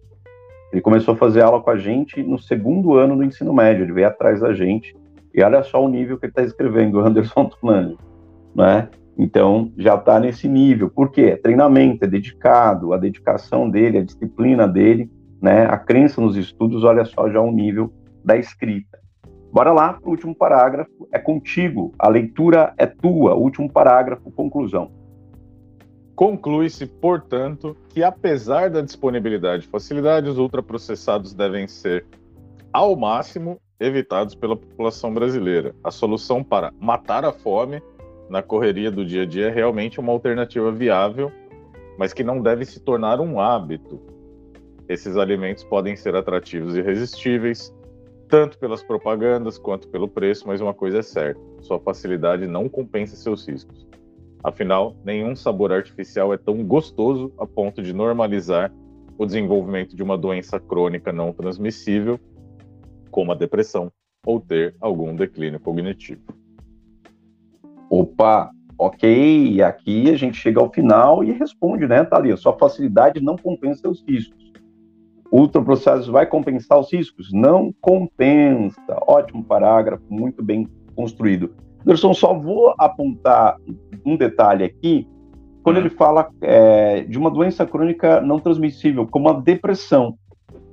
Ele começou a fazer aula com a gente no segundo ano do ensino médio, ele veio atrás da gente, e olha só o nível que ele está escrevendo, o Anderson Tunani, né? Então, já está nesse nível. Por quê? É treinamento, é dedicado, a dedicação dele, a disciplina dele, né? A crença nos estudos, olha só já o nível da escrita. Bora lá para o último parágrafo. É contigo. A leitura é tua. Último parágrafo, conclusão. Conclui-se, portanto, que apesar da disponibilidade de facilidades, os ultraprocessados devem ser, ao máximo, evitados pela população brasileira. A solução para matar a fome na correria do dia a dia é realmente uma alternativa viável, mas que não deve se tornar um hábito. Esses alimentos podem ser atrativos e irresistíveis, tanto pelas propagandas quanto pelo preço, mas uma coisa é certa: sua facilidade não compensa seus riscos. Afinal, nenhum sabor artificial é tão gostoso a ponto de normalizar o desenvolvimento de uma doença crônica não transmissível, como a depressão, ou ter algum declínio cognitivo. Opa, ok, aqui a gente chega ao final e responde, né, Thalia? Sua facilidade não compensa os riscos ultraprocessados vai compensar os riscos? Não compensa. Ótimo parágrafo, muito bem construído. Anderson, só vou apontar um detalhe aqui. Quando ele fala é, de uma doença crônica não transmissível, como a depressão,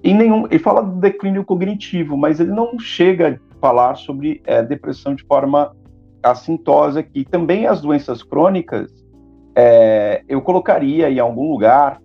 em nenhum, ele fala do declínio cognitivo, mas ele não chega a falar sobre é, depressão de forma assintosa aqui. Também as doenças crônicas, é, eu colocaria em algum lugar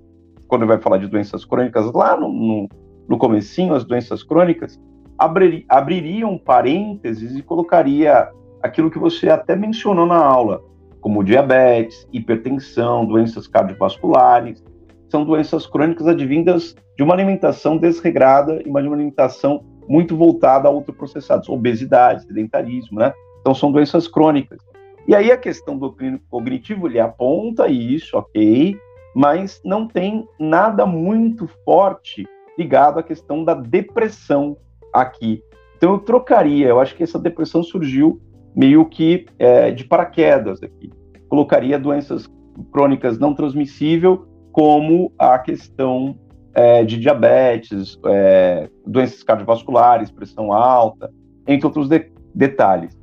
quando vai falar de doenças crônicas, lá no, no, no comecinho, as doenças crônicas, abrir, abriria um parênteses e colocaria aquilo que você até mencionou na aula, como diabetes, hipertensão, doenças cardiovasculares, são doenças crônicas advindas de uma alimentação desregrada e uma alimentação muito voltada a ultraprocessados, obesidade, sedentarismo, né? Então são doenças crônicas. E aí a questão do clínico cognitivo, ele aponta isso, ok, mas não tem nada muito forte ligado à questão da depressão aqui. Então eu trocaria, eu acho que essa depressão surgiu meio que é, de paraquedas aqui. Colocaria doenças crônicas não transmissíveis como a questão é, de diabetes, é, doenças cardiovasculares, pressão alta, entre outros de detalhes.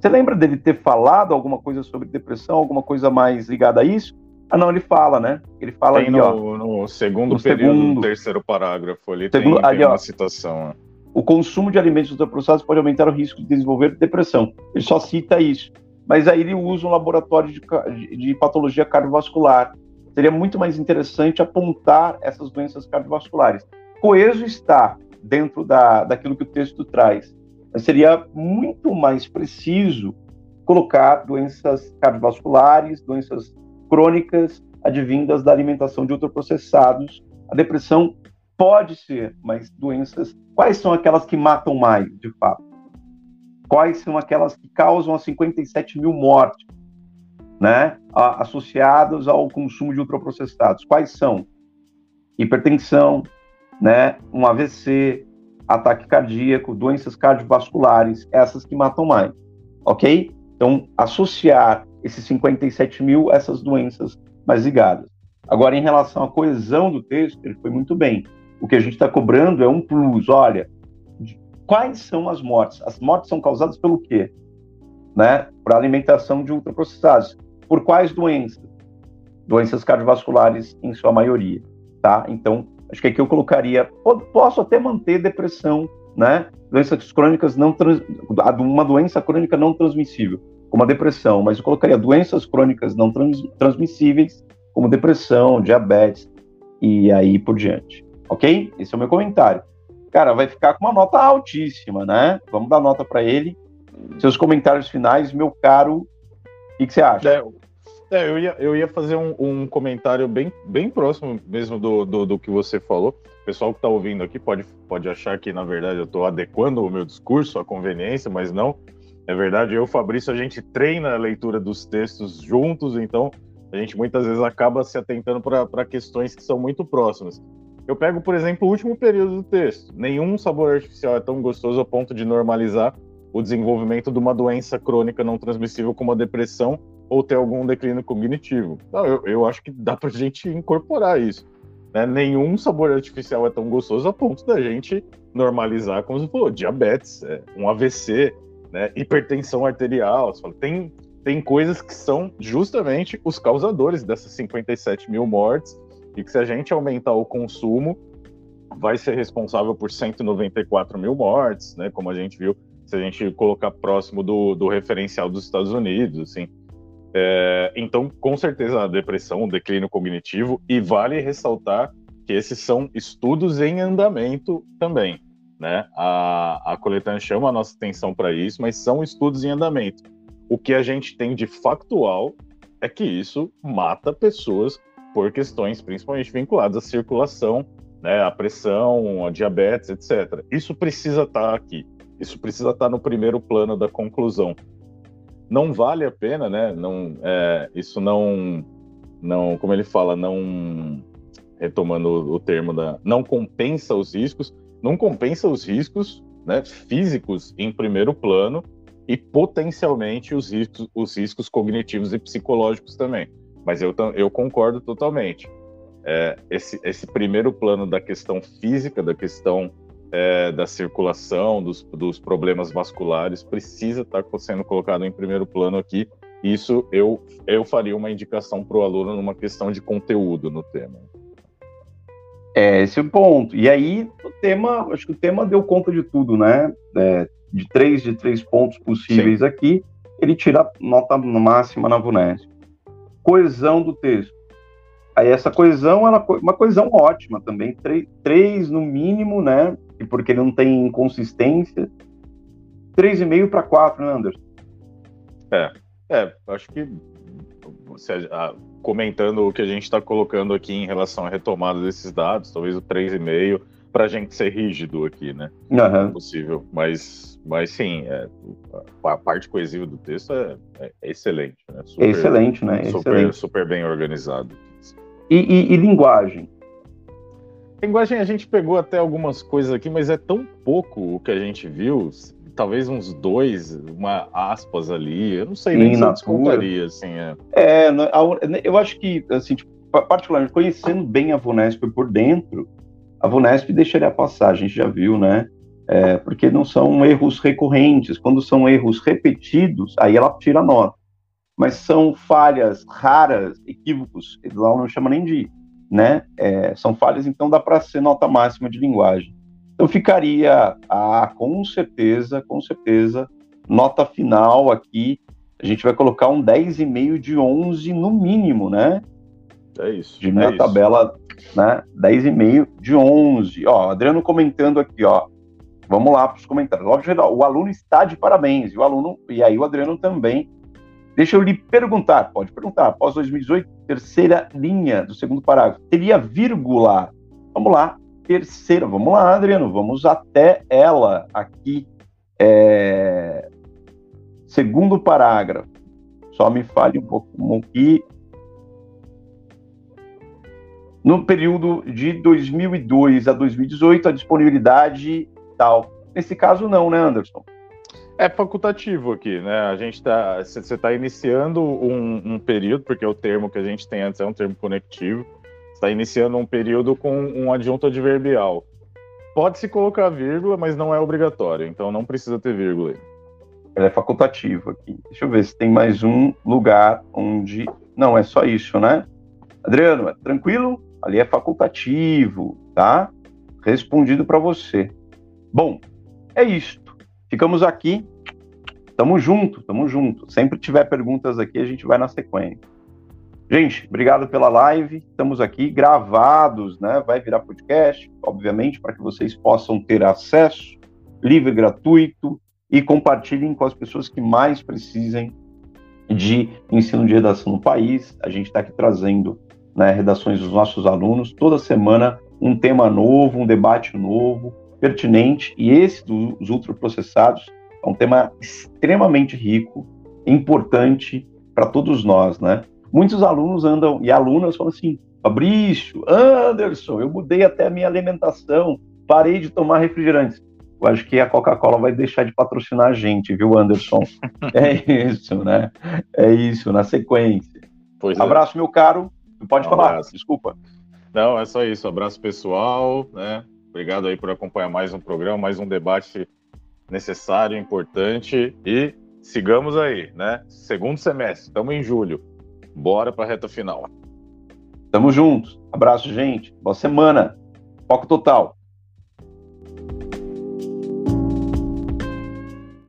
Você lembra dele ter falado alguma coisa sobre depressão, alguma coisa mais ligada a isso? Ah, não, ele fala, né? Ele fala tem ali, no, ó, no segundo no período, segundo, terceiro parágrafo ali, segundo, tem, ali, tem uma ó, citação. O consumo de alimentos ultraprocessados pode aumentar o risco de desenvolver depressão. Ele só cita isso. Mas aí ele usa um laboratório de, de, de patologia cardiovascular. Seria muito mais interessante apontar essas doenças cardiovasculares. Coeso está dentro da, daquilo que o texto traz. Seria muito mais preciso colocar doenças cardiovasculares, doenças crônicas advindas da alimentação de ultraprocessados. A depressão pode ser, mas doenças. Quais são aquelas que matam mais, de fato? Quais são aquelas que causam as 57 mil mortes, né? Associadas ao consumo de ultraprocessados? Quais são? Hipertensão, né? Um AVC, ataque cardíaco, doenças cardiovasculares, essas que matam mais, ok? Então, associar esses 57 mil, essas doenças mais ligadas. Agora, em relação à coesão do texto, ele foi muito bem. O que a gente está cobrando é um plus. Olha, quais são as mortes? As mortes são causadas pelo quê? Né? Por alimentação de ultraprocessados. Por quais doenças? Doenças cardiovasculares, em sua maioria. Tá? Então, acho que aqui eu colocaria. Posso até manter depressão, né? Doenças crônicas não. Trans, uma doença crônica não transmissível como a depressão, mas eu colocaria doenças crônicas não trans, transmissíveis, como depressão, diabetes e aí por diante. Ok? Esse é o meu comentário. Cara, vai ficar com uma nota altíssima, né? Vamos dar nota para ele. Seus comentários finais, meu caro, o que, você acha? É, é, eu, ia, eu ia fazer um, um, comentário bem, bem próximo mesmo do, do, do que você falou. O pessoal que está ouvindo aqui pode, pode achar que, na verdade, eu estou adequando o meu discurso à conveniência, mas não. É verdade, eu e o Fabrício, a gente treina a leitura dos textos juntos, então a gente muitas vezes acaba se atentando para questões que são muito próximas. Eu pego, por exemplo, o último período do texto. Nenhum sabor artificial é tão gostoso a ponto de normalizar o desenvolvimento de uma doença crônica não transmissível como a depressão, ou ter algum declínio cognitivo. Não, eu, eu acho que dá para a gente incorporar isso. Né? Nenhum sabor artificial é tão gostoso a ponto da gente normalizar, como você falou, diabetes, é, um AVC, né? hipertensão arterial. Tem, tem coisas que são justamente os causadores dessas 57 mil mortes e que se a gente aumentar o consumo, vai ser responsável por 194 mil mortes, né? Como a gente viu, se a gente colocar próximo do, do referencial dos Estados Unidos, assim. É, então, com certeza, a depressão, o declínio cognitivo, e vale ressaltar que esses são estudos em andamento também. Né? A, a coletânea chama a nossa atenção para isso, mas são estudos em andamento. O que a gente tem de factual é que isso mata pessoas por questões principalmente vinculadas à circulação, né, à pressão, à diabetes, etc. Isso precisa estar tá aqui. Isso precisa estar tá no primeiro plano da conclusão. Não vale a pena, né? Não, é, isso não, não, como ele fala, não retomando o termo da, não compensa os riscos, não compensa os riscos, né, físicos em primeiro plano e potencialmente os riscos, os riscos cognitivos e psicológicos também. Mas eu, eu concordo totalmente. É, esse, esse primeiro plano da questão física, da questão é, da circulação, dos, dos problemas vasculares, precisa estar sendo colocado em primeiro plano aqui. Isso eu, eu faria uma indicação para o aluno numa questão de conteúdo no tema. É esse é o ponto. E aí, o tema, acho que o tema deu conta de tudo, né? É, de três de três pontos possíveis Sim. aqui, ele tira nota máxima na VUNESP coesão do texto. Aí essa coesão, ela uma coesão ótima também, três, três no mínimo, né? E porque ele não tem inconsistência. Três e meio para quatro, né, Anderson? É, é, acho que você, ah, comentando o que a gente está colocando aqui em relação à retomada desses dados, talvez o três e meio para a gente ser rígido aqui, né? Uhum. É possível, mas, mas sim, é, a parte coesiva do texto é, é excelente, né? Super, excelente, né? Super, excelente. super bem organizado. E, e, e, linguagem? Linguagem a gente pegou até algumas coisas aqui, mas é tão pouco o que a gente viu, talvez uns dois, uma aspas ali, eu não sei nem se eu descontaria, assim. É. é, eu acho que, assim, tipo, particularmente conhecendo bem a Vunesp por dentro, a Vunesp deixaria passar, a gente já viu, né? É, porque não são erros recorrentes. Quando são erros repetidos, aí ela tira nota. Mas são falhas raras, equívocos, ela não chama nem de, né? É, são falhas, então dá para ser nota máxima de linguagem. Então ficaria, ah, com certeza, com certeza, nota final aqui, a gente vai colocar um 10,5 de 11 no mínimo, né? É isso. De é minha isso. tabela, né? 10,5 de 11. Ó, Adriano comentando aqui, ó. Vamos lá para os comentários. Óbvio, o aluno está de parabéns. E o aluno, e aí o Adriano também. Deixa eu lhe perguntar, pode perguntar. Após 2018, terceira linha do segundo parágrafo. Teria vírgula. Vamos lá, terceira. Vamos lá, Adriano. Vamos até ela aqui. É... Segundo parágrafo. Só me fale um pouco aqui no período de 2002 a 2018, a disponibilidade tal. Nesse caso, não, né, Anderson? É facultativo aqui, né? A gente está, você está iniciando um, um, período, porque o termo que a gente tem antes é um termo conectivo. Está iniciando um período com um adjunto adverbial. Pode se colocar vírgula, mas não é obrigatório, então não precisa ter vírgula. Ela é facultativo aqui. Deixa eu ver se tem mais um lugar onde. Não, é só isso, né? Adriano, é tranquilo? ali é facultativo, tá? Respondido para você. Bom, é isto. Ficamos aqui. Tamo junto, tamo junto. Sempre tiver perguntas aqui, a gente vai na sequência. Gente, obrigado pela live. Estamos aqui gravados, né? Vai virar podcast, obviamente, para que vocês possam ter acesso livre, gratuito e compartilhem com as pessoas que mais precisem de ensino de redação no país. A gente está aqui trazendo né, redações dos nossos alunos, toda semana um tema novo, um debate novo, pertinente, e esse dos ultraprocessados é um tema extremamente rico, importante para todos nós, né? Muitos alunos andam, e alunas falam assim, Fabrício, Anderson, eu mudei até a minha alimentação, parei de tomar refrigerantes. eu acho que a Coca-Cola vai deixar de patrocinar a gente, viu, Anderson? (laughs) é isso, né? É isso, na sequência. Pois é. Abraço, é. meu caro. Pode um falar, abraço. desculpa. Não, é só isso. Abraço pessoal, né? Obrigado aí por acompanhar mais um programa, mais um debate necessário, importante e sigamos aí, né? Segundo semestre, estamos em julho. Bora para a reta final. Tamo juntos. Abraço, gente. Boa semana. Foco total.